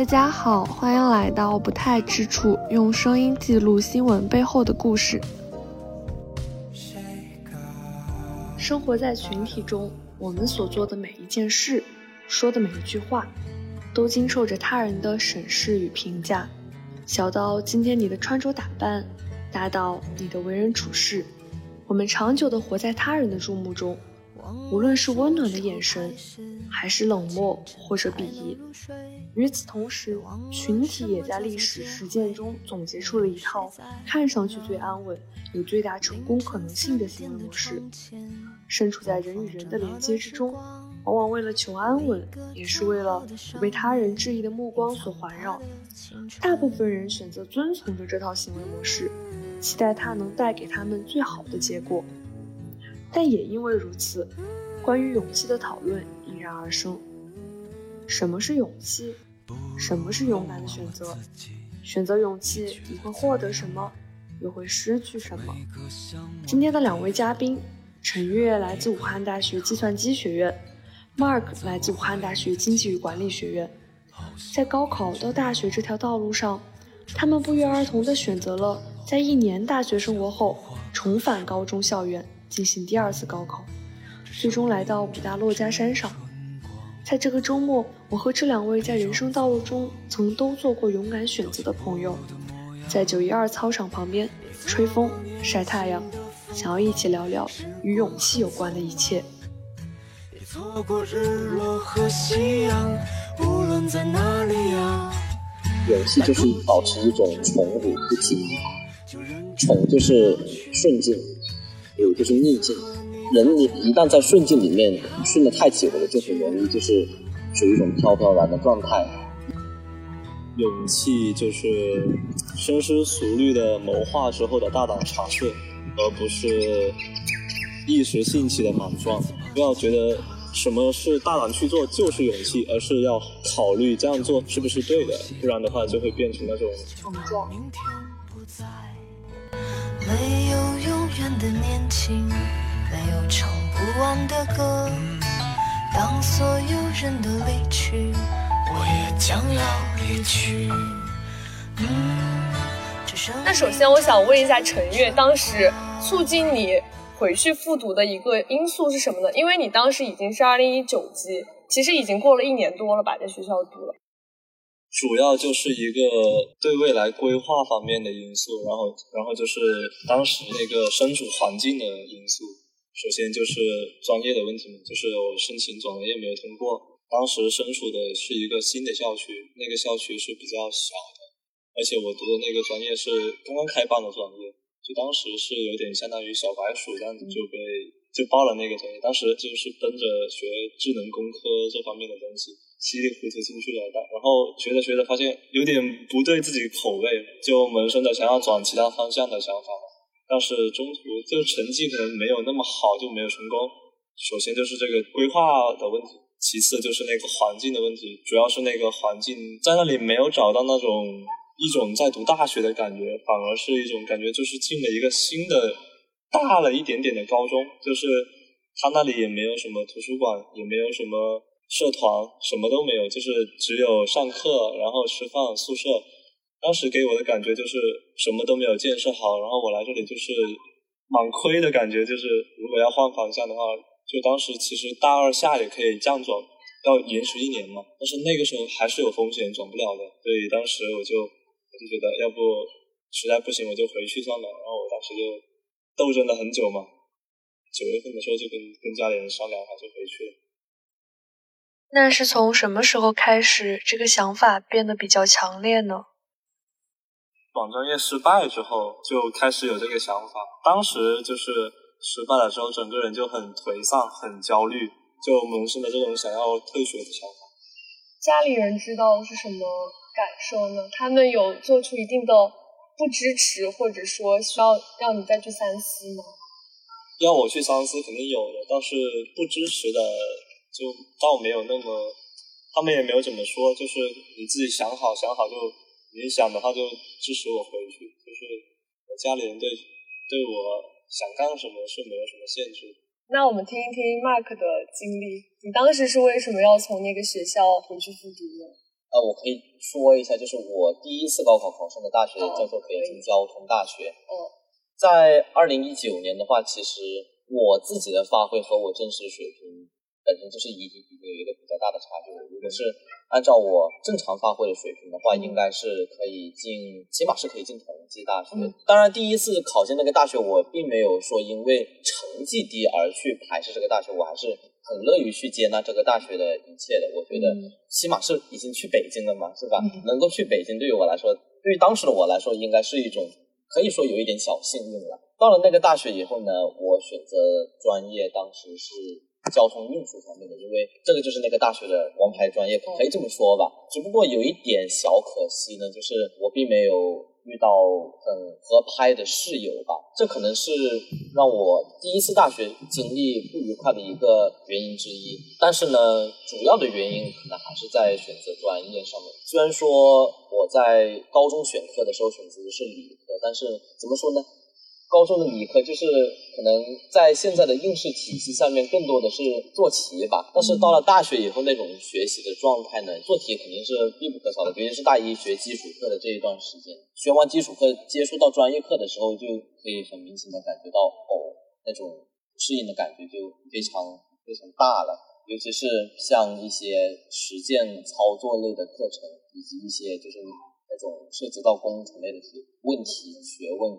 大家好，欢迎来到不太之处，用声音记录新闻背后的故事。生活在群体中，我们所做的每一件事，说的每一句话，都经受着他人的审视与评价。小到今天你的穿着打扮，大到你的为人处事，我们长久的活在他人的注目中。无论是温暖的眼神，还是冷漠或者鄙夷。与此同时，群体也在历史实践中总结出了一套看上去最安稳、有最大成功可能性的行为模式。身处在人与人的连接之中，往往为了求安稳，也是为了不被他人质疑的目光所环绕。大部分人选择遵从着这套行为模式，期待它能带给他们最好的结果。但也因为如此，关于勇气的讨论应然而生。什么是勇气？什么是勇敢的选择？选择勇气，你会获得什么？又会失去什么？今天的两位嘉宾，陈悦来自武汉大学计算机学院，Mark 来自武汉大学经济与管理学院。在高考到大学这条道路上，他们不约而同地选择了在一年大学生活后重返高中校园。进行第二次高考，最终来到武大珞珈山上。在这个周末，我和这两位在人生道路中曾都做过勇敢选择的朋友，在九一二操场旁边吹风晒太阳，想要一起聊聊与勇气有关的一切。勇气就是保持一种宠辱不惊，宠就是顺境。有就是逆境，人你一旦在顺境里面顺的太久了，就很容易就是属于一种飘飘然的状态。勇气就是深思熟虑的谋划之后的大胆尝试，而不是一时兴起的莽撞。不要觉得什么是大胆去做就是勇气，而是要考虑这样做是不是对的，不然的话就会变成那种莽撞。远的年轻，没有唱不完的歌。当所有人都离去，我也将要离去。那首先，我想问一下陈悦，当时促进你回去复读的一个因素是什么呢？因为你当时已经是二零一九级，其实已经过了一年多了吧，在学校读了。主要就是一个对未来规划方面的因素，然后，然后就是当时那个身处环境的因素。首先就是专业的问题嘛，就是我申请转专业没有通过。当时身处的是一个新的校区，那个校区是比较小的，而且我读的那个专业是刚刚开办的专业，就当时是有点相当于小白鼠这样子就被就报了那个专业。当时就是奔着学智能工科这方面的东西。稀里糊涂进去了，但然后学着学着发现有点不对自己口味，就萌生的想要转其他方向的想法。但是中途就成绩可能没有那么好，就没有成功。首先就是这个规划的问题，其次就是那个环境的问题，主要是那个环境在那里没有找到那种一种在读大学的感觉，反而是一种感觉就是进了一个新的大了一点点的高中，就是他那里也没有什么图书馆，也没有什么。社团什么都没有，就是只有上课，然后吃饭、宿舍。当时给我的感觉就是什么都没有建设好，然后我来这里就是蛮亏的感觉。就是如果要换方向的话，就当时其实大二下也可以降转，要延迟一年嘛。但是那个时候还是有风险，转不了的。所以当时我就我就觉得，要不实在不行我就回去算了。然后我当时就斗争了很久嘛，九月份的时候就跟跟家里人商量，好就回去了。那是从什么时候开始，这个想法变得比较强烈呢？转专业失败之后，就开始有这个想法。当时就是失败了之后，整个人就很颓丧、很焦虑，就萌生了这种想要退学的想法。家里人知道是什么感受呢？他们有做出一定的不支持，或者说需要让你再去三思吗？要我去三思，肯定有的，但是不支持的。就倒没有那么，他们也没有怎么说，就是你自己想好想好就，你想的话就支持我回去，就是我家里人对对我想干什么是没有什么限制。那我们听一听 Mark 的经历，你当时是为什么要从那个学校回去复读呢？呃，我可以说一下，就是我第一次高考考上的大学叫做北京交通大学。嗯，在二零一九年的话，其实我自己的发挥和我真实水平本身就是已经有一个比较大的差距了。如果是按照我正常发挥的水平的话，应该是可以进，起码是可以进同济大学。当然，第一次考进那个大学，我并没有说因为成绩低而去排斥这个大学，我还是很乐于去接纳这个大学的一切的。我觉得，起码是已经去北京了嘛，是吧？能够去北京，对于我来说，对于当时的我来说，应该是一种可以说有一点小幸运了。到了那个大学以后呢，我选择专业，当时是。交通运输方面的，因为这个就是那个大学的王牌专业，可以这么说吧。只不过有一点小可惜呢，就是我并没有遇到很合拍的室友吧，这可能是让我第一次大学经历不愉快的一个原因之一。但是呢，主要的原因可能还是在选择专业上面。虽然说我在高中选课的时候选择的是理科，但是怎么说呢？高中的理科就是可能在现在的应试体系下面更多的是做题吧，但是到了大学以后那种学习的状态呢，做题肯定是必不可少的，尤其是大一学基础课的这一段时间，学完基础课接触到专业课的时候，就可以很明显的感觉到哦，那种适应的感觉就非常非常大了，尤其是像一些实践操作类的课程，以及一些就是那种涉及到工程类的题问题学问。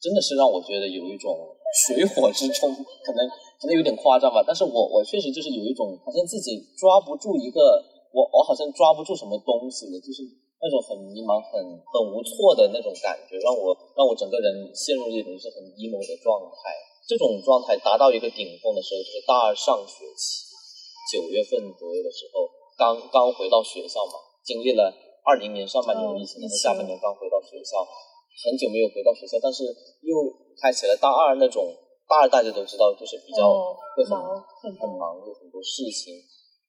真的是让我觉得有一种水火之中，可能可能有点夸张吧。但是我我确实就是有一种好像自己抓不住一个，我我好像抓不住什么东西的，就是那种很迷茫、很很无措的那种感觉，让我让我整个人陷入一种是很 emo 的状态。这种状态达到一个顶峰的时候，就是大二上学期九月份左右的时候，刚刚回到学校嘛，经历了二零年上半年疫情，下半年刚回到学校。很久没有回到学校，但是又开启了大二那种大二，大家都知道，就是比较会很很忙，有很多事情，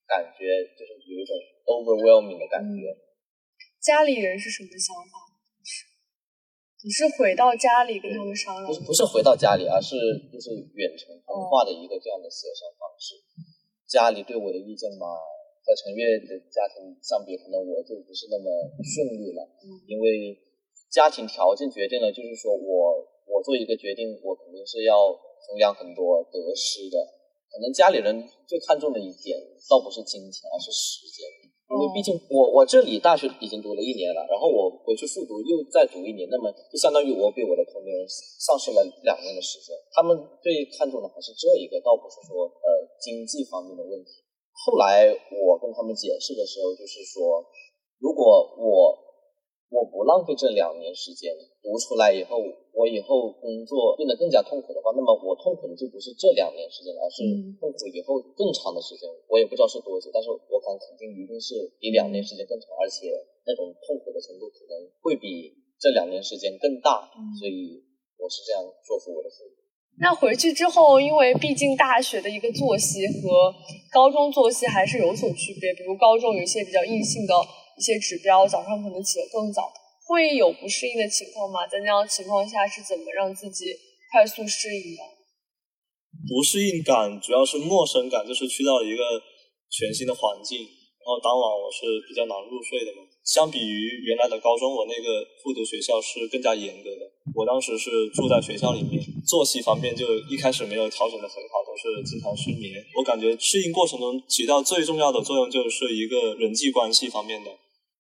感觉就是有一种 overwhelming 的感觉。家里人是什么想法？你是回到家里跟他们商量？不是不是回到家里，而是就是远程通话的一个这样的协商方式。家里对我的意见嘛，在陈月的家庭相比，可能我就不是那么顺利了，因为。家庭条件决定了，就是说我我做一个决定，我肯定是要衡量很多得失的。可能家里人最看重的一点，倒不是金钱，而是时间。因为毕竟我我这里大学已经读了一年了，然后我回去复读又再读一年，那么就相当于我比我的同龄人丧失了两年的时间。他们最看重的还是这一个，倒不是说呃经济方面的问题。后来我跟他们解释的时候，就是说，如果我。我不浪费这两年时间读出来以后，我以后工作变得更加痛苦的话，那么我痛苦的就不是这两年时间，而是痛苦以后更长的时间。我也不知道是多久，但是我敢肯定一定是比两年时间更长，而且那种痛苦的程度可能会比这两年时间更大。所以我是这样说服我的父母。那回去之后，因为毕竟大学的一个作息和高中作息还是有所区别，比如高中有一些比较硬性的。一些指标，早上可能起得更早，会有不适应的情况吗？在那样情况下，是怎么让自己快速适应的？不适应感主要是陌生感，就是去到一个全新的环境，然后当晚我是比较难入睡的嘛。相比于原来的高中，我那个复读学校是更加严格的。我当时是住在学校里面，作息方面就一开始没有调整的很好，都是经常失眠。我感觉适应过程中起到最重要的作用，就是一个人际关系方面的。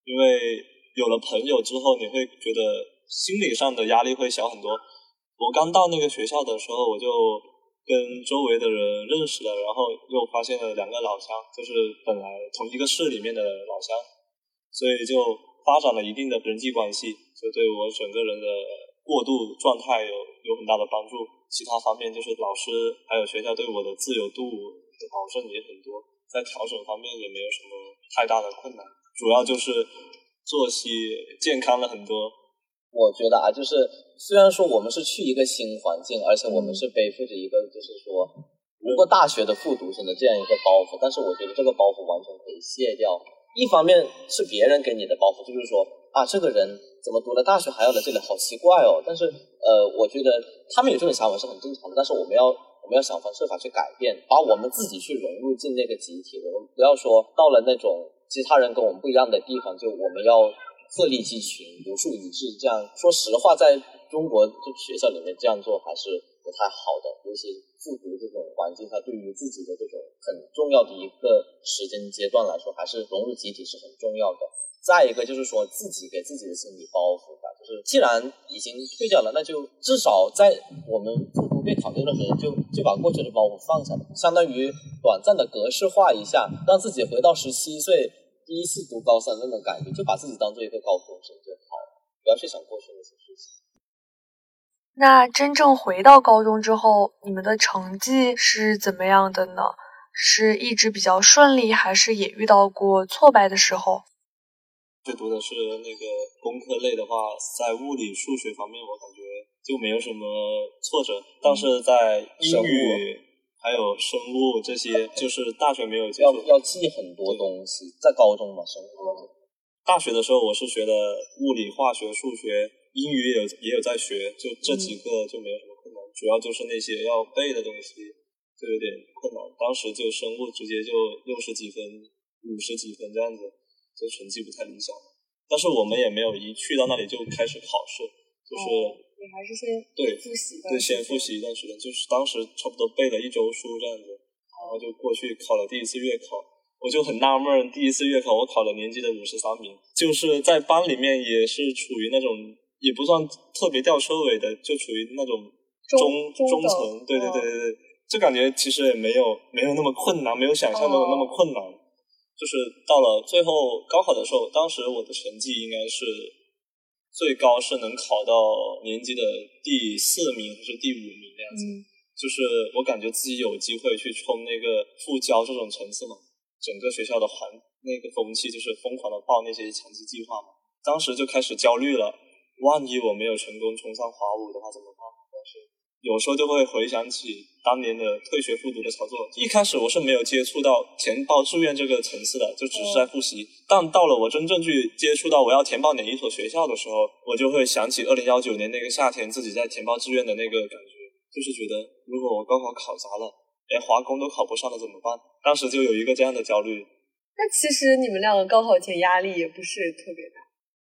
因为有了朋友之后，你会觉得心理上的压力会小很多。我刚到那个学校的时候，我就跟周围的人认识了，然后又发现了两个老乡，就是本来同一个市里面的老乡，所以就发展了一定的人际关系，就对我整个人的过渡状态有有很大的帮助。其他方面就是老师还有学校对我的自由度的保证也很多，在调整方面也没有什么太大的困难。主要就是作息健康了很多。我觉得啊，就是虽然说我们是去一个新环境，而且我们是背负着一个就是说，如果大学的复读生的这样一个包袱，但是我觉得这个包袱完全可以卸掉。一方面是别人给你的包袱，就是说啊，这个人怎么读了大学还要来这里，好奇怪哦。但是呃，我觉得他们有这种想法是很正常的，但是我们要我们要想方设法去改变，把我们自己去融入进那个集体。我们不要说到了那种。其他人跟我们不一样的地方，就我们要鹤立鸡群、独树一帜。这样说实话，在中国就学校里面这样做还是不太好的，尤其复读这种环境，它对于自己的这种很重要的一个时间阶段来说，还是融入集体是很重要的。再一个就是说自己给自己的心理包袱吧，就是既然已经退掉了，那就至少在我们复读备考这段时间，就就把过去的包袱放下吧，相当于短暂的格式化一下，让自己回到十七岁第一次读高三那种感觉，就把自己当做一个高中生就好了，不要去想过去那些事情。那真正回到高中之后，你们的成绩是怎么样的呢？是一直比较顺利，还是也遇到过挫败的时候？就读的是那个工科类的话，在物理、数学方面，我感觉就没有什么挫折。但是在英语还有生物这些，就是大学没有接要触。要记很多东西，在高中嘛，生物。大学的时候，我是学的物理、化学、数学，英语也有也有在学，就这几个就没有什么困难。主要就是那些要背的东西就有点困难。当时就生物直接就六十几分、五十几分这样子，就成绩不太理想。但是我们也没有一去到那里就开始考试，就是、你还是先对复习对先复习一段时间，就是当时差不多背了一周书这样子，然后就过去考了第一次月考。我就很纳闷儿，第一次月考我考了年级的五十三名，就是在班里面也是处于那种也不算特别吊车尾的，就处于那种中中等层，对对嗯对对对，就感觉其实也没有没有那么困难，没有想象中的那么困难。就是到了最后高考的时候，当时我的成绩应该是最高是能考到年级的第四名还是第五名那样子。嗯就是我感觉自己有机会去冲那个复交这种层次嘛，整个学校的环那个风气就是疯狂的报那些强基计划嘛，当时就开始焦虑了，万一我没有成功冲上华五的话怎么办？但是有时候就会回想起当年的退学复读的操作，一开始我是没有接触到填报志愿这个层次的，就只是在复习。但到了我真正去接触到我要填报哪一所学校的时候，我就会想起二零幺九年那个夏天自己在填报志愿的那个感觉，就是觉得如果我高考考砸了，连华工都考不上了怎么办？当时就有一个这样的焦虑。那其实你们两个高考前压力也不是特别大。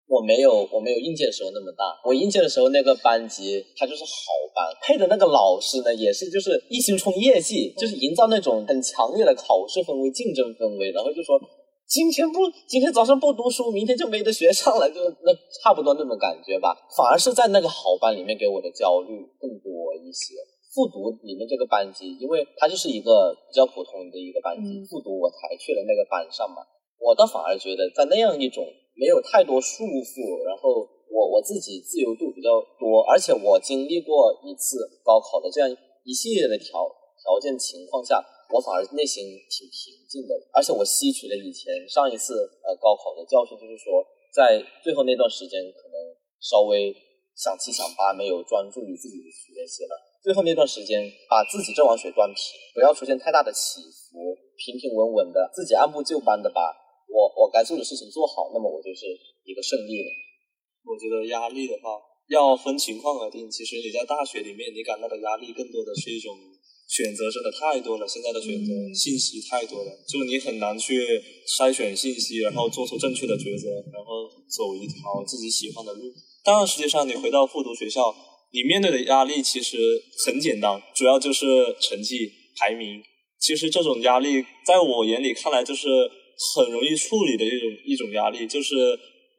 我没有，我没有应届的时候那么大。我应届的时候那个班级，它就是好班，配的那个老师呢，也是就是一心冲业绩，就是营造那种很强烈的考试氛围、竞争氛围，然后就说今天不，今天早上不读书，明天就没得学上了，就那差不多那种感觉吧。反而是在那个好班里面给我的焦虑更多一些。复读里面这个班级，因为它就是一个比较普通的一个班级，嗯复读我才去了那个班上嘛。我倒反而觉得在那样一种没有太多束缚，然后我我自己自由度比较多，而且我经历过一次高考的这样一系列的条条件情况下，我反而内心挺平静的，而且我吸取了以前上一次呃高考的教训，就是说在最后那段时间可能稍微想七想八，没有专注于自己的学习了。最后那段时间，把自己这碗水端平，不要出现太大的起伏，平平稳稳的，自己按部就班的把我我该做的事情做好，那么我就是一个胜利了。我觉得压力的话，要分情况而定。其实你在大学里面，你感到的压力更多的是一种选择，真的太多了。现在的选择、嗯信息太多了，就你很难去筛选信息，然后做出正确的抉择，然后走一条自己喜欢的路。当然，实际上你回到复读学校，你面对的压力其实很简单，主要就是成绩排名。其实这种压力，在我眼里看来，就是很容易处理的一种一种压力，就是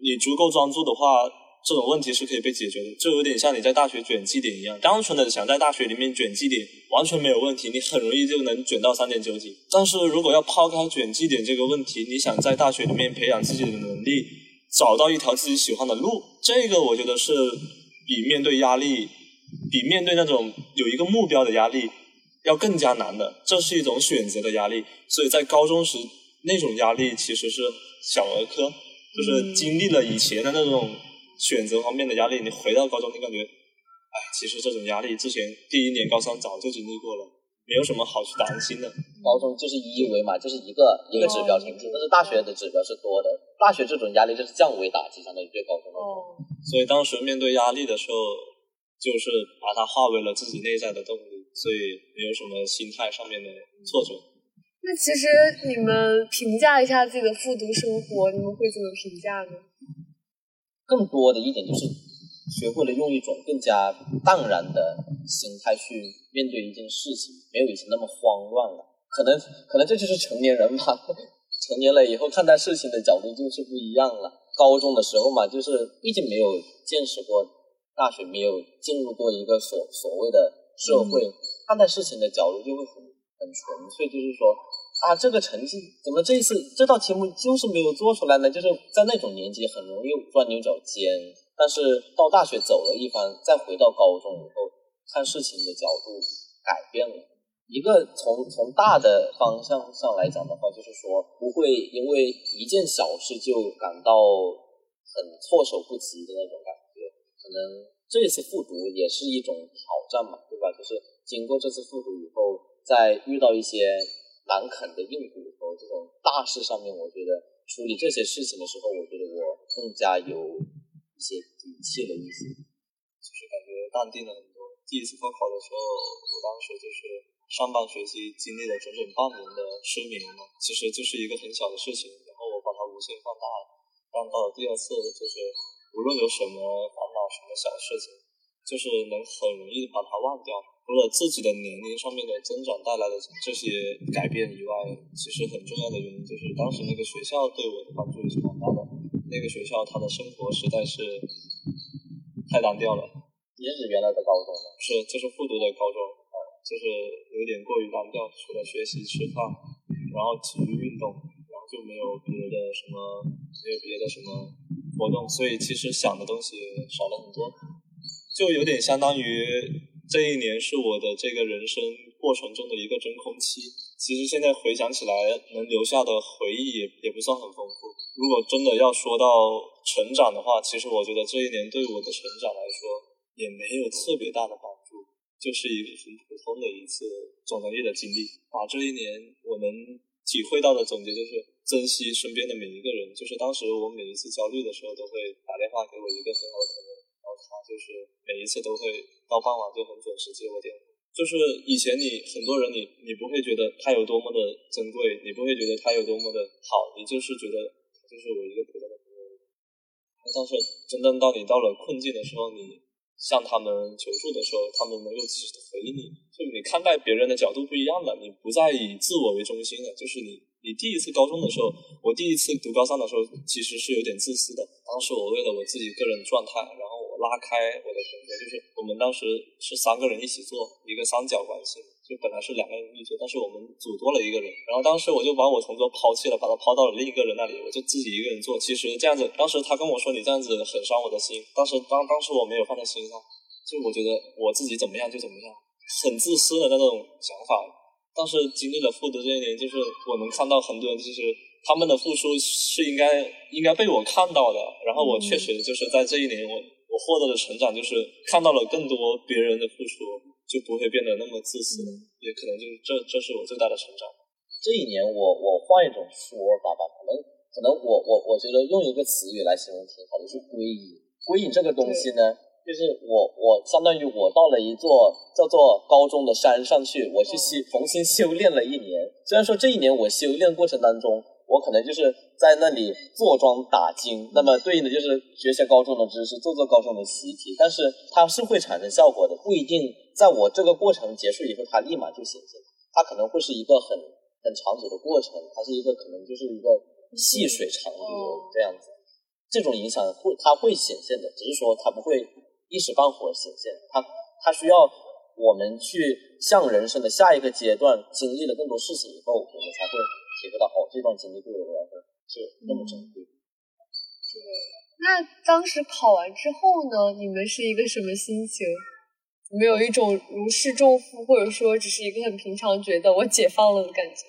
你足够专注的话，这种问题是可以被解决的。就有点像你在大学卷绩点一样，单纯的想在大学里面卷绩点，完全没有问题，你很容易就能卷到三点九几。但是如果要抛开卷绩点这个问题，你想在大学里面培养自己的能力，找到一条自己喜欢的路，这个我觉得是比面对压力，比面对那种有一个目标的压力要更加难的。这是一种选择的压力，所以在高中时那种压力其实是小儿科，就是经历了以前的那种选择方面的压力，你回到高中，你感觉，哎，其实这种压力之前第一年高三早就经历过了，没有什么好去担心的。高中就是一维嘛，就是一个一个指标成绩，但是大学的指标是多的，大学这种压力就是降维打击，相当于对高中的。哦，所以当时面对压力的时候，就是把它化为了自己内在的动力，所以没有什么心态上面的挫折。那其实你们评价一下自己的复读生活，你们会怎么评价呢？更多的一点就是学会了用一种更加淡然的心态去面对一件事情，没有以前那么慌乱了。可能可能这就是成年人吧，成年了以后看待事情的角度就是不一样了。高中的时候嘛，就是毕竟没有见识过大学，没有进入过一个所所谓的社会，看待事情的角度就会很。很纯粹，就是说啊，这个成绩怎么这一次这道题目就是没有做出来呢？就是在那种年纪很容易钻牛角尖。但是到大学走了一番，再回到高中以后，看事情的角度改变了。一个从从大的方向上来讲的话，就是说不会因为一件小事就感到很措手不及的那种感觉。可能这次复读也是一种挑战嘛，对吧？就是经过这次复读以后。在遇到一些难啃的硬骨头这种大事上面，我觉得处理这些事情的时候，我觉得我更加有一些底气了一些，就是感觉淡定了很多。第一次高考的时候，我当时就是上半学期经历了整整半年的失眠嘛，其实就是一个很小的事情，然后我把它无限放大了。但到了第二次，就是无论有什么烦恼、什么小事情，就是能很容易把它忘掉。除了自己的年龄上面的增长带来的这些改变以外，其实很重要的原因就是当时那个学校对我的帮助也是蛮大的。那个学校它的生活实在是太单调了，也是原来的高中吗？是，就是复读的高中，就是有点过于单调，除了学习、吃饭，然后体育运动，然后就没有别的什么，没有别的什么活动，所以其实想的东西少了很多，就有点相当于。这一年是我的这个人生过程中的一个真空期。其实现在回想起来，能留下的回忆也也不算很丰富。如果真的要说到成长的话，其实我觉得这一年对我的成长来说也没有特别大的帮助，就是一个很普通的一次总能力的经历。把这一年我能体会到的总结就是珍惜身边的每一个人。就是当时我每一次焦虑的时候，都会打电话给我一个很好的朋友。他就是每一次都会到傍晚就很准时接我电话。就是以前你很多人你你不会觉得他有多么的珍贵，你不会觉得他有多么的好，你就是觉得就是我一个普通的朋友。但是真正到你到了困境的时候，你向他们求助的时候，他们能够及时的回应你，就你看待别人的角度不一样了，你不再以自我为中心了。就是你你第一次高中的时候，我第一次读高三的时候，其实是有点自私的。当时我为了我自己个人状态，然后。拉开我的同学，就是我们当时是三个人一起做一个三角关系，就本来是两个人一组，但是我们组多了一个人。然后当时我就把我同桌抛弃了，把他抛到了另一个人那里，我就自己一个人做。其实这样子，当时他跟我说你这样子很伤我的心，当时当当时我没有放在心上，就我觉得我自己怎么样就怎么样，很自私的那种想法。但是经历了复读这一年，就是我能看到很多人，就是他们的付出是应该应该被我看到的。然后我确实就是在这一年我。我获得的成长就是看到了更多别人的付出，就不会变得那么自私，也可能就是这这是我最大的成长。这一年我我换一种说法吧，可能可能我我我觉得用一个词语来形容挺好的，是归隐。归隐这个东西呢，就是我我相当于我到了一座叫做高中的山上去，我去修重新修炼了一年。虽然说这一年我修炼过程当中。我可能就是在那里坐庄打金，那么对应的就是学些高中的知识，做做高中的习题，但是它是会产生效果的，不一定在我这个过程结束以后，它立马就显现，它可能会是一个很很长久的过程，它是一个可能就是一个细水长流这样子，这种影响会它会显现的，只是说它不会一时半会儿显现，它它需要我们去向人生的下一个阶段经历了更多事情以后，我们才会。这段经历对我来说是那么珍贵。对，那当时考完之后呢？你们是一个什么心情？没有一种如释重负，或者说只是一个很平常，觉得我解放了的感觉？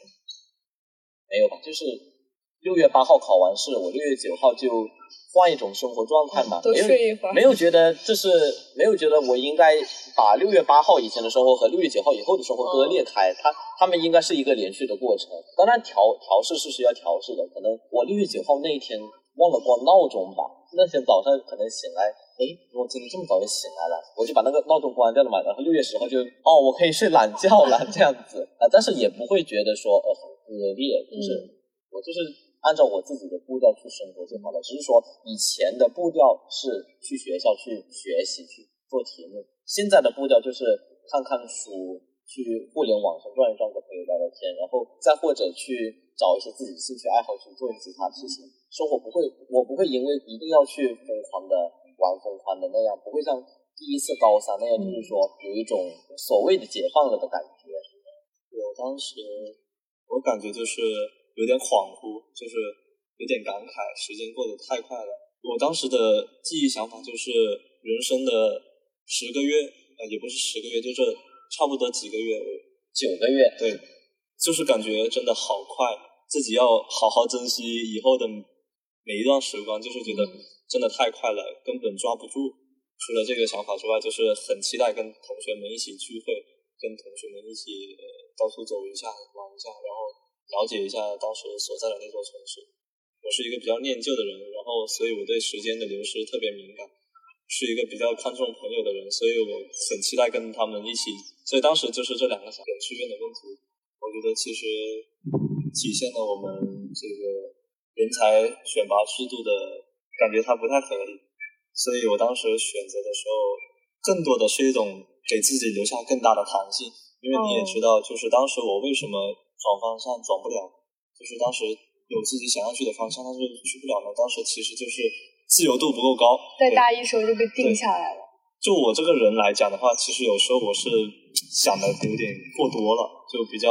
没有吧，就是六月八号考完试，我六月九号就。换一种生活状态嘛，多睡一会儿，没有觉得这是没有觉得我应该把六月八号以前的生活和六月九号以后的生活割裂开，它他们应该是一个连续的过程。当然调调试是需要调试的，可能我六月九号那一天忘了关闹钟吧，那天早上可能醒来，哎，我今天这么早就醒来了，我就把那个闹钟关掉了嘛，然后六月十号就哦，我可以睡懒觉了这样子啊，但是也不会觉得说呃很割裂，就是我就是按照我自己的步调去生活就好了。只是说以前的步调是去学校去学习去做题目，现在的步调就是看看书，去互联网上转一转，跟朋友聊聊天，然后再或者去找一些自己兴趣爱好去做一些其他事情。生活不会，我不会因为一定要去疯狂的玩疯狂的那样，不会像第一次高三那样，就是说有一种所谓的解放了的感觉。我当时我感觉就是有点恍惚，就是有点感慨，时间过得太快了。我当时的记忆想法就是人生的十个月，呃，也不是十个月，就是差不多几个月，九个月，对，就是感觉真的好快，自己要好好珍惜以后的。每一段时光，就是觉得真的太快了，根本抓不住。除了这个想法之外，就是很期待跟同学们一起聚会，跟同学们一起到处走一下、玩一下，然后了解一下当时所在的那座城市。我是一个比较念旧的人，然后所以我对时间的流失特别敏感，是一个比较看重朋友的人，所以我很期待跟他们一起。所以当时就是这两个小点区间的问题，我觉得其实体现了我们这个。人才选拔制度的感觉，它不太合理，所以我当时选择的时候，更多的是一种给自己留下更大的弹性。因为你也知道，就是当时我为什么转方向转不了，就是当时有自己想要去的方向，但是去不了呢？当时其实就是自由度不够高，在大一时候就被定下来了。就我这个人来讲的话，其实有时候我是想的有点过多了，就比较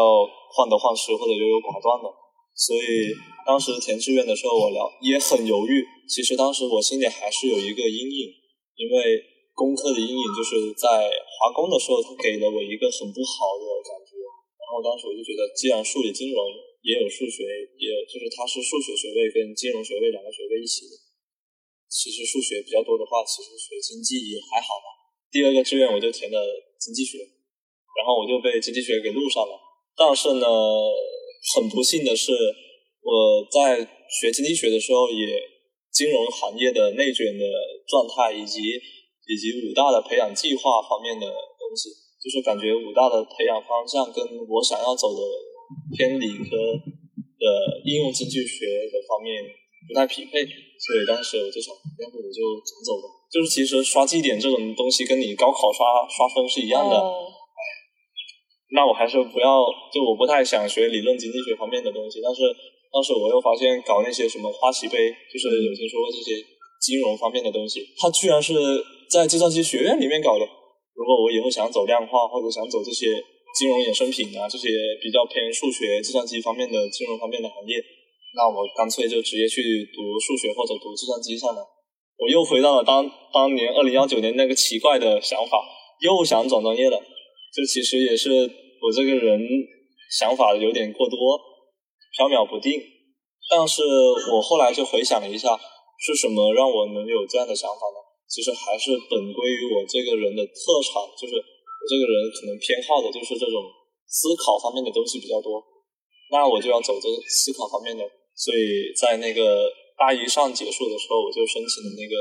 患得患失或者优柔寡断的，所以。当时填志愿的时候，我聊也很犹豫。其实当时我心里还是有一个阴影，因为工科的阴影就是在华工的时候，他给了我一个很不好的感觉。然后当时我就觉得，既然数理金融也有数学，也就是它是数学学位跟金融学位两个学位一起的。其实数学比较多的话，其实学经济也还好吧。第二个志愿我就填了经济学，然后我就被经济学给录上了。但是呢，很不幸的是。我在学经济学的时候，也金融行业的内卷的状态，以及以及武大的培养计划方面的东西，就是感觉武大的培养方向跟我想要走的偏理科的应用经济学的方面不太匹配，所以当时我就想，要不我就转走吧。就是其实刷绩点这种东西，跟你高考刷刷分是一样的。那我还是不要，就我不太想学理论经济学方面的东西，但是。当时我又发现搞那些什么花旗杯，就是有听说过这些金融方面的东西，它居然是在计算机学院里面搞的。如果我以后想走量化或者想走这些金融衍生品啊，这些比较偏数学、计算机方面的金融方面的行业，那我干脆就直接去读数学或者读计算机算了。我又回到了当当年二零幺九年那个奇怪的想法，又想转专业了。这其实也是我这个人想法有点过多。飘渺不定，但是我后来就回想了一下，是什么让我能有这样的想法呢？其实还是本归于我这个人的特长，就是我这个人可能偏好的就是这种思考方面的东西比较多，那我就要走这个思考方面的。所以在那个大一上结束的时候，我就申请了那个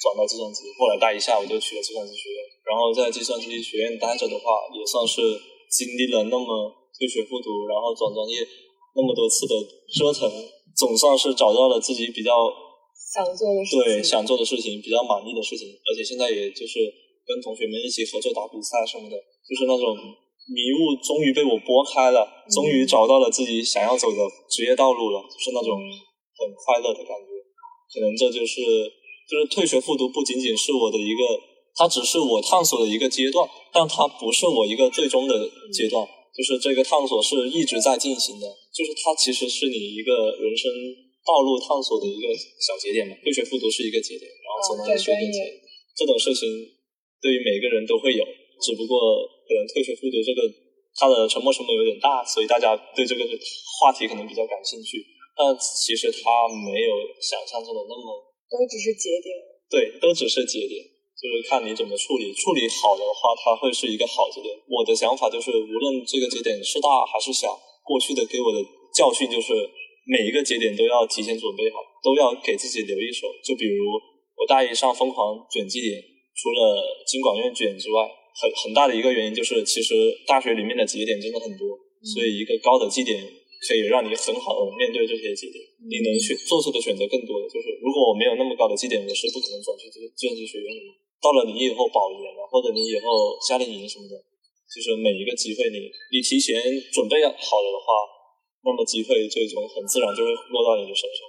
转到计算机，后来大一下我就去了计算机学院，然后在计算机学院待着的话，也算是经历了那么退学复读，然后转专业。那么多次的折腾，总算是找到了自己比较想做的事情，对想做的事情比较满意的事情，而且现在也就是跟同学们一起合作打比赛什么的，就是那种迷雾终于被我拨开了，终于找到了自己想要走的职业道路了，就是那种很快乐的感觉。可能这就是就是退学复读不仅仅是我的一个，它只是我探索的一个阶段，但它不是我一个最终的阶段。就是这个探索是一直在进行的，就是它其实是你一个人生道路探索的一个小节点嘛。退学复读是一个节点，然后从那里学点钱，这种事情对于每个人都会有，只不过可能退学复读这个它的沉没成本有点大，所以大家对这个话题可能比较感兴趣。但其实它没有想象中的那么都只是节点，对，都只是节点。就是看你怎么处理，处理好的话，它会是一个好节点。我的想法就是，无论这个节点是大还是小，过去的给我的教训就是，每一个节点都要提前准备好，都要给自己留一手。就比如我大一上疯狂卷绩点，除了经管院卷之外，很很大的一个原因就是，其实大学里面的节点真的很多，所以一个高的绩点可以让你很好的面对这些节点。你能去做出的选择更多的就是，如果我没有那么高的绩点，我是不可能转去这个计算机学院的。到了你以后保研了，或者你以后夏令营什么的，就是每一个机会，你你提前准备好了的话，那么机会最终很自然就会落到你的身上。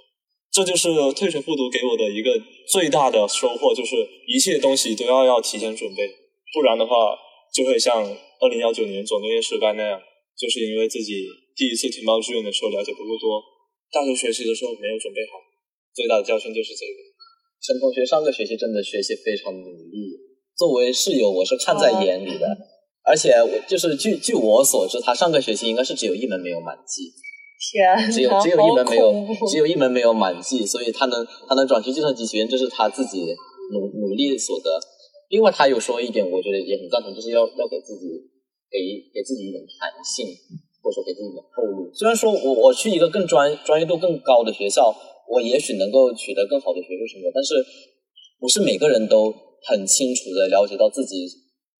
这就是退学复读给我的一个最大的收获，就是一切东西都要要提前准备，不然的话就会像二零幺九年总决业失败那样，就是因为自己第一次填报志愿的时候了解不够多。大学学习的时候没有准备好，最大的教训就是这个。陈同学上个学期真的学习非常努力，作为室友我是看在眼里的。而且我就是据据我所知，他上个学期应该是只有一门没有满绩。天，只有只有一门没有，只有一门没有满绩，所以他能他能转去计算机学院，这是他自己努努力所得。另外他有说一点，我觉得也很赞同，就是要要给自己给给自己一点弹性。或者说给自己一点后路。虽然说我我去一个更专专业度更高的学校，我也许能够取得更好的学术成果，但是不是每个人都很清楚的了解到自己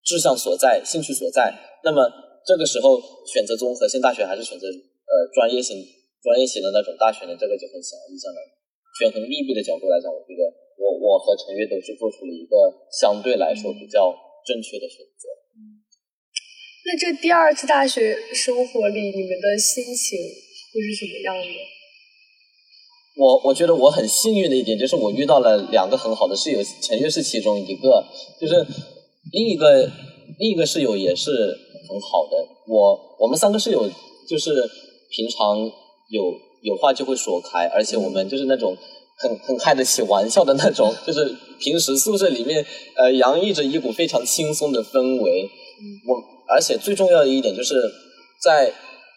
志向所在、兴趣所在。那么这个时候选择综合性大学还是选择呃专业型专业型的那种大学呢？这个就很显而易见了。权衡利弊的角度来讲，我觉得我我和陈悦都是做出了一个相对来说比较正确的选择。那这第二次大学生活里，你们的心情会是什么样的？我我觉得我很幸运的一点就是我遇到了两个很好的室友，陈悦是其中一个，就是另一个另一个室友也是很好的。我我们三个室友就是平常有有话就会说开，而且我们就是那种很很开得起玩笑的那种，就是平时宿舍里面呃洋溢着一股非常轻松的氛围。我。而且最重要的一点就是，在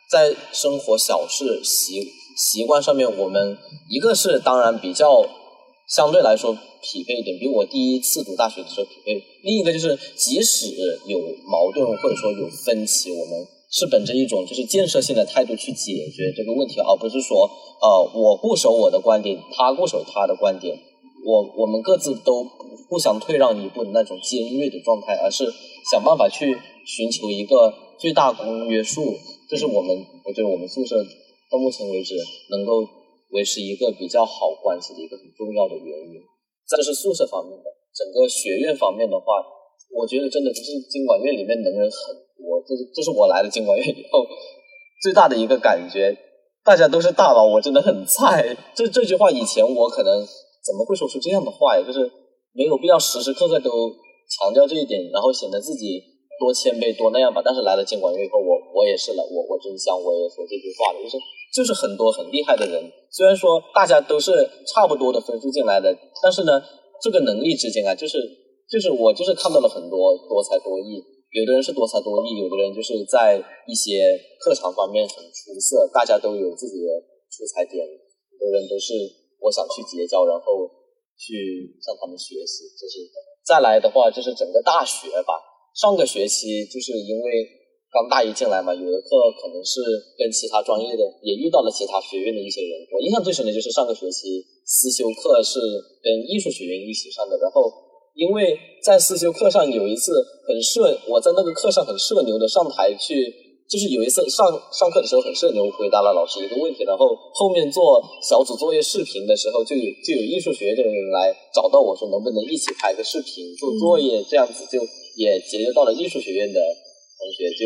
在生活小事习习惯上面，我们一个是当然比较相对来说匹配一点，比我第一次读大学的时候匹配。另一个就是，即使有矛盾或者说有分歧，我们是本着一种就是建设性的态度去解决这个问题，而不是说呃我固守我的观点，他固守他的观点，我我们各自都互相退让一步的那种尖锐的状态，而是想办法去。寻求一个最大公约数，这是我们我觉得我们宿舍到目前为止能够维持一个比较好关系的一个很重要的原因。这是宿舍方面的，整个学院方面的话，我觉得真的就是经管院里面能人很我。这是这是我来了经管院以后最大的一个感觉，大家都是大佬，我真的很菜。这这句话以前我可能怎么会说出这样的话呀？就是没有必要时时刻刻都强调这一点，然后显得自己。多谦卑多那样吧，但是来了监管院以后，我我也是了，我我真香，我也说这句话了，就是就是很多很厉害的人，虽然说大家都是差不多的分数进来的，但是呢，这个能力之间啊，就是就是我就是看到了很多多才多艺，有的人是多才多艺，有的人就是在一些特长方面很出色，大家都有自己的出彩点，很多人都是我想去结交，然后去向他们学习，这是再来的话就是整个大学吧。上个学期就是因为刚大一进来嘛，有的课可能是跟其他专业的，也遇到了其他学院的一些人。我印象最深的就是上个学期思修课是跟艺术学院一起上的，然后因为在思修课上有一次很顺，我在那个课上很社牛的上台去。就是有一次上上课的时候很社牛，回答了老师一个问题，然后后面做小组作业视频的时候，就有就有艺术学院的人来找到我说能不能一起拍个视频做作业，这样子就也结交到了艺术学院的同学，就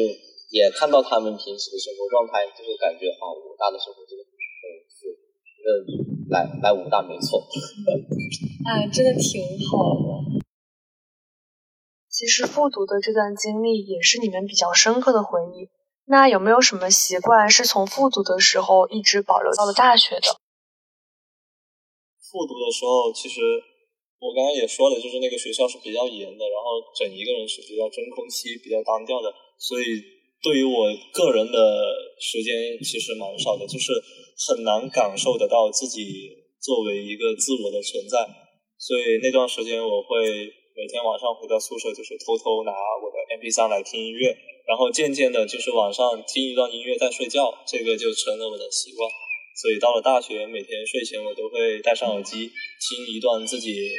也看到他们平时的生活状态，就是感觉啊武大的生活真的很是，呃来来武大没错，哎真的挺好的。其实复读的这段经历也是你们比较深刻的回忆。那有没有什么习惯是从复读的时候一直保留到了大学的？复读的时候，其实我刚刚也说了，就是那个学校是比较严的，然后整一个人是比较真空期、比较单调的，所以对于我个人的时间其实蛮少的，就是很难感受得到自己作为一个自我的存在。所以那段时间，我会每天晚上回到宿舍，就是偷偷拿我的 MP3 来听音乐。然后渐渐的，就是晚上听一段音乐再睡觉，这个就成了我的习惯。所以到了大学，每天睡前我都会戴上耳机听一段自己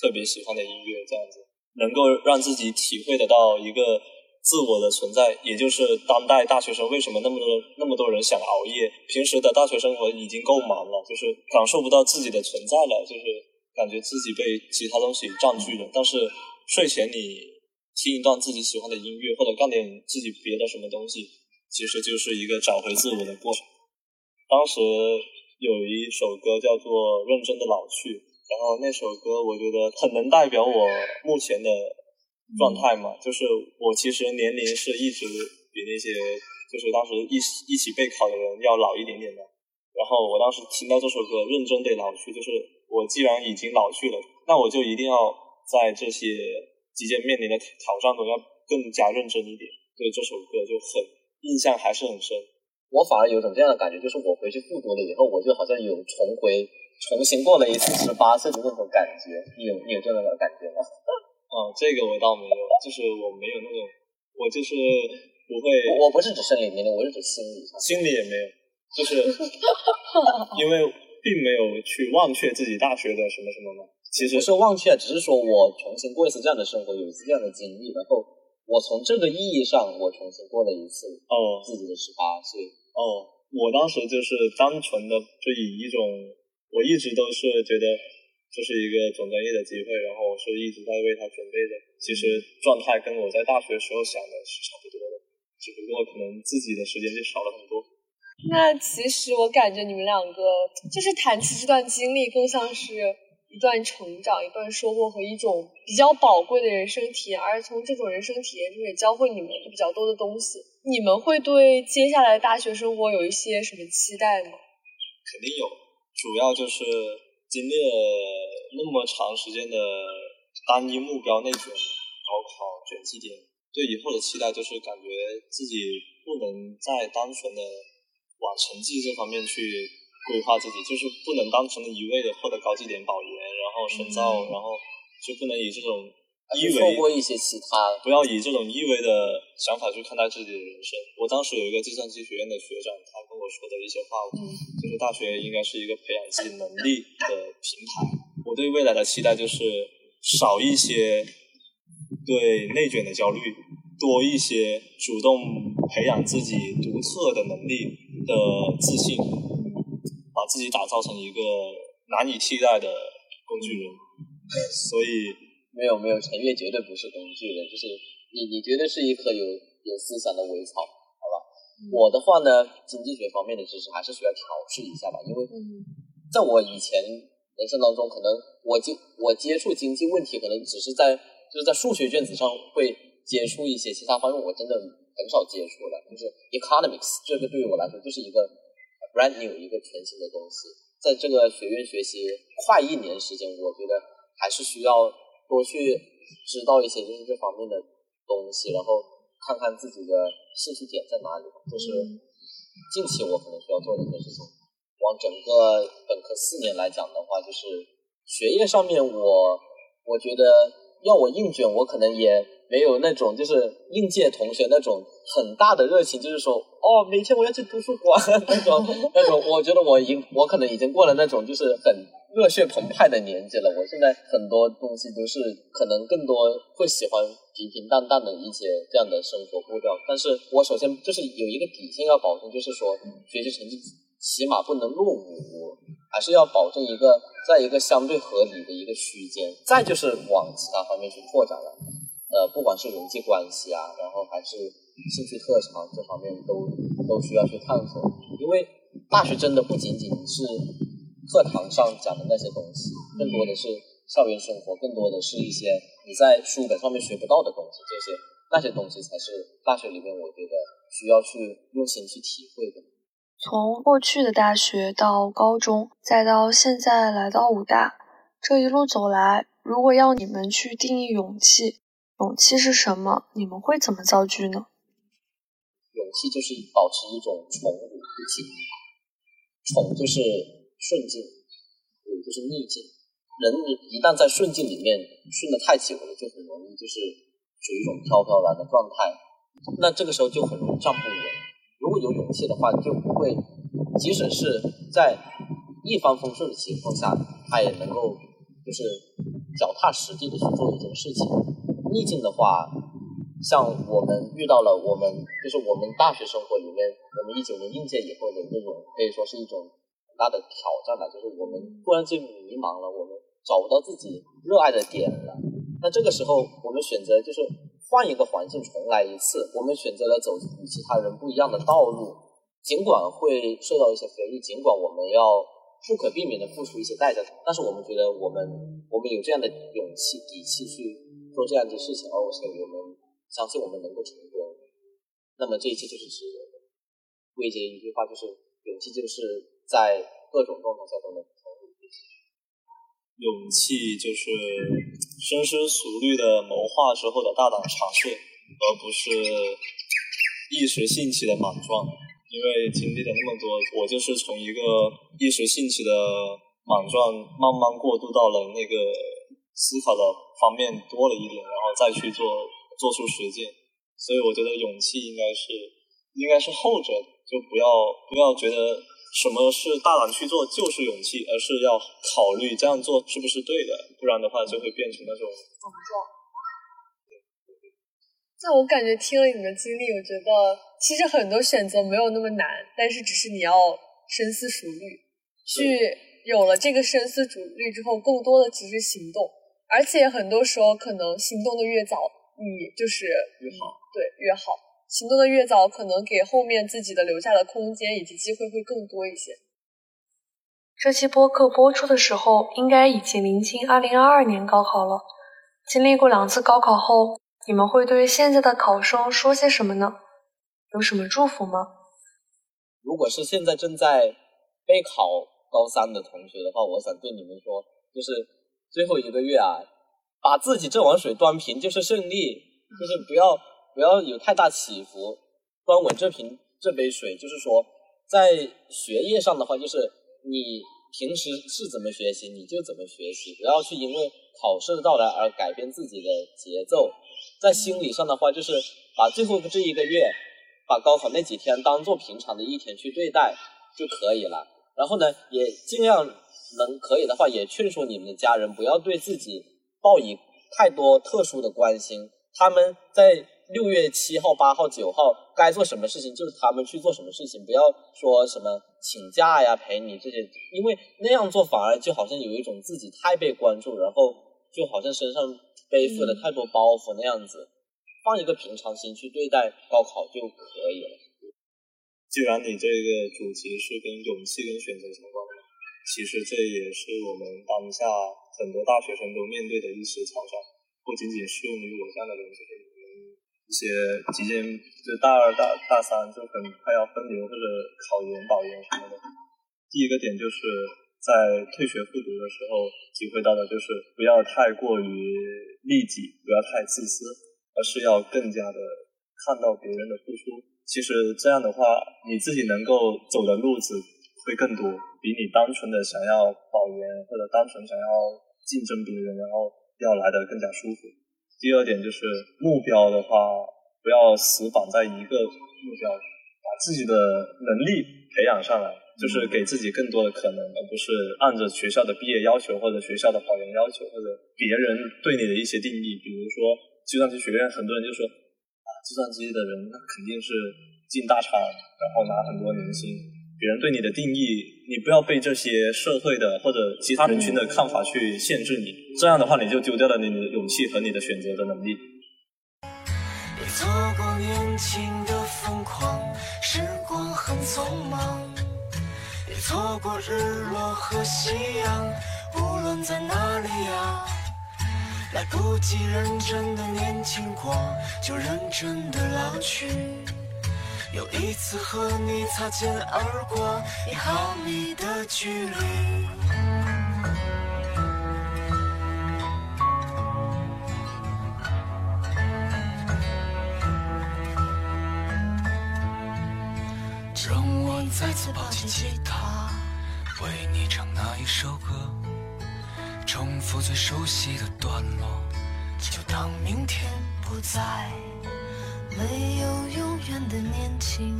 特别喜欢的音乐，这样子能够让自己体会得到一个自我的存在，也就是当代大学生为什么那么多那么多人想熬夜？平时的大学生活已经够忙了，就是感受不到自己的存在了，就是感觉自己被其他东西占据了。但是睡前你听一段自己喜欢的音乐，或者干点自己别的什么东西，其实就是一个找回自我的过程。当时有一首歌叫做《认真的老去》，然后那首歌我觉得很能代表我目前的。状态嘛，就是我其实年龄是一直比那些就是当时一一起备考的人要老一点点的。然后我当时听到这首歌，认真得老去，就是我既然已经老去了，那我就一定要在这些即将面临的挑战中要更加认真一点。对这首歌就很印象还是很深。我反而有种这样的感觉，就是我回去复读了以后，我就好像有重回重新过了一次十八岁的那种感觉。你有你有这样的感觉吗？哦，这个我倒没有，就是我没有那种，我就是不会。我不是指生理年龄，我是指心理上。心理也没有，就是 因为并没有去忘却自己大学的什么什么嘛。其实不是忘却，只是说我重新过一次这样的生活，有一次这样的经历，然后我从这个意义上，我重新过了一次哦自己的十八岁。哦，我当时就是单纯的就以一种，我一直都是觉得。这是一个总专业的机会，然后我是一直在为他准备的。其实状态跟我在大学时候想的是差不多的，只不过可能自己的时间就少了很多。那其实我感觉你们两个就是谈起这段经历，更像是一段成长、一段收获和一种比较宝贵的人生体验。而从这种人生体验中，也教会你们比较多的东西。你们会对接下来的大学生活有一些什么期待吗？肯定有，主要就是。经历了那么长时间的单一目标内卷、高考卷绩点，对以后的期待就是感觉自己不能再单纯的往成绩这方面去规划自己，就是不能单纯的一味的获得高绩点保研，然后深造，然后就不能以这种。意味过一些其他，不要以这种一维的想法去看待自己的人生。我当时有一个计算机学院的学长，他跟我说的一些话，就是大学应该是一个培养自己能力的平台。我对未来的期待就是少一些对内卷的焦虑，多一些主动培养自己独特的能力的自信，把自己打造成一个难以替代的工具人。所以。没有没有，陈月绝对不是工具人，就是你你绝对是一棵有有思想的苇草，好吧？我的话呢，经济学方面的知识还是需要调试一下吧，因为在我以前人生当中，可能我接我接触经济问题，可能只是在就是在数学卷子上会接触一些，其他方面我真的很少接触了。就是 economics 这个对于我来说就是一个 brand new 一个全新的东西，在这个学院学习快一年时间，我觉得还是需要。多去知道一些就是这方面的东西，然后看看自己的兴趣点在哪里，就是近期我可能需要做的一件事情。往整个本科四年来讲的话，就是学业上面，我我觉得要我硬卷，我可能也没有那种就是应届同学那种很大的热情，就是说哦，每天我要去图书馆那 种那种，我觉得我已经我可能已经过了那种就是很。热血澎湃的年纪了，我现在很多东西都是可能更多会喜欢平平淡淡的一些这样的生活步调。但是我首先就是有一个底线要保证，就是说学习成绩起码不能落伍，还是要保证一个在一个相对合理的一个区间。再就是往其他方面去拓展了，呃，不管是人际关系啊，然后还是兴趣特长这方面都都需要去探索。因为大学真的不仅仅是。课堂上讲的那些东西，更多的是校园生活，更多的是一些你在书本上面学不到的东西。这些那些东西才是大学里面我觉得需要去用心去体会的。从过去的大学到高中，再到现在来到武大，这一路走来，如果要你们去定义勇气，勇气是什么？你们会怎么造句呢？勇气就是保持一种从容不惊，从就是。顺境，也就是逆境。人一旦在顺境里面顺的太久了，就很容易就是处于一种飘飘然的状态。那这个时候就很容易站不稳。如果有勇气的话，就不会，即使是在一帆风顺的情况下，他也能够就是脚踏实地的去做一件事情。逆境的话，像我们遇到了我们就是我们大学生活里面，我们一九年应届以后的这种可以说是一种大的挑战吧，就是我们突然间迷茫了，我们找不到自己热爱的点了。那这个时候，我们选择就是换一个环境重来一次，我们选择了走与其他人不一样的道路，尽管会受到一些非议，尽管我们要不可避免的付出一些代价，但是我们觉得我们我们有这样的勇气底气去做这样一件事情，而且我们相信我们能够成功。那么这一切就是值得的。归结一句话就是：勇气就是在各种状况下都能成功。勇气就是深思熟虑的谋划之后的大胆尝试，而不是一时兴起的莽撞。因为经历了那么多，我就是从一个一时兴起的莽撞，慢慢过渡到了那个思考的方面多了一点，然后再去做做出实践。所以我觉得勇气应该是应该是后者，就不要不要觉得什么是大胆去做就是勇气，而是要考虑这样做是不是对的，不然的话就会变成那种莽撞。那我感觉听了你的经历，我觉得其实很多选择没有那么难，但是只是你要深思熟虑，去有了这个深思熟虑之后，更多的其实行动，而且很多时候可能行动的越早，你就是越好，对越好，行动的越早，可能给后面自己的留下的空间以及机会会更多一些。这期播客播出的时候，应该已经临近二零二二年高考了，经历过两次高考后。你们会对现在的考生说些什么呢？有什么祝福吗？如果是现在正在备考高三的同学的话，我想对你们说，就是最后一个月啊，把自己这碗水端平就是胜利，就是不要不要有太大起伏，端稳这瓶这杯水，就是说在学业上的话，就是你平时是怎么学习你就怎么学习，不要去因为考试的到来而改变自己的节奏。在心理上的话，就是把最后这一个月，把高考那几天当做平常的一天去对待就可以了。然后呢，也尽量能可以的话，也劝说你们的家人不要对自己抱以太多特殊的关心。他们在六月七号、八号、九号该做什么事情，就是他们去做什么事情，不要说什么请假呀、陪你这些，因为那样做反而就好像有一种自己太被关注，然后就好像身上。背负了太多包袱那样子，放一个平常心去对待高考就可以了。既然你这个主题是跟勇气跟选择相关的，其实这也是我们当下很多大学生都面对的一些挑战，不仅仅适用于我这样的人，一些即将就大二大大三就很快要分流或者考研保研什么的。第一个点就是。在退学复读的时候，体会到的就是不要太过于利己，不要太自私，而是要更加的看到别人的付出。其实这样的话，你自己能够走的路子会更多，比你单纯的想要保研或者单纯想要竞争别人，然后要来的更加舒服。第二点就是目标的话，不要死绑在一个目标，把自己的能力培养上来。就是给自己更多的可能，而不是按着学校的毕业要求或者学校的保研要求或者别人对你的一些定义。比如说计算机学院，很多人就说啊，计算机的人那肯定是进大厂，然后拿很多年薪。别人对你的定义，你不要被这些社会的或者其他人群的看法去限制你。这样的话，你就丢掉了你的勇气和你的选择的能力。错过年轻的疯狂，时光很匆忙。错过日落和夕阳，无论在哪里呀，来不及认真的年轻过，就认真的老去。又一次和你擦肩而过，一毫米的距离。让我再次抱起吉他。为你唱那一首歌，重复最熟悉的段落，就当明天不在。没有永远的年轻，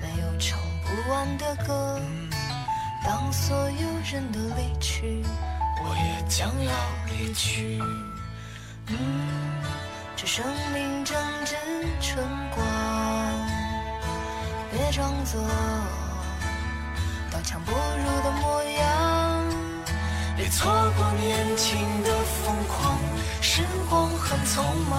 没有唱不完的歌。当所有人都离去，我也将要离去。嗯，这生命正值春光，别装作刀枪不入的模样，别错过年轻的疯狂，时光很匆忙，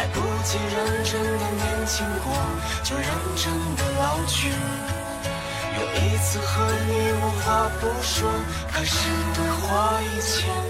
来不及认真的年轻过，就认真的老去。有一次和你无话不说，开始对话以前。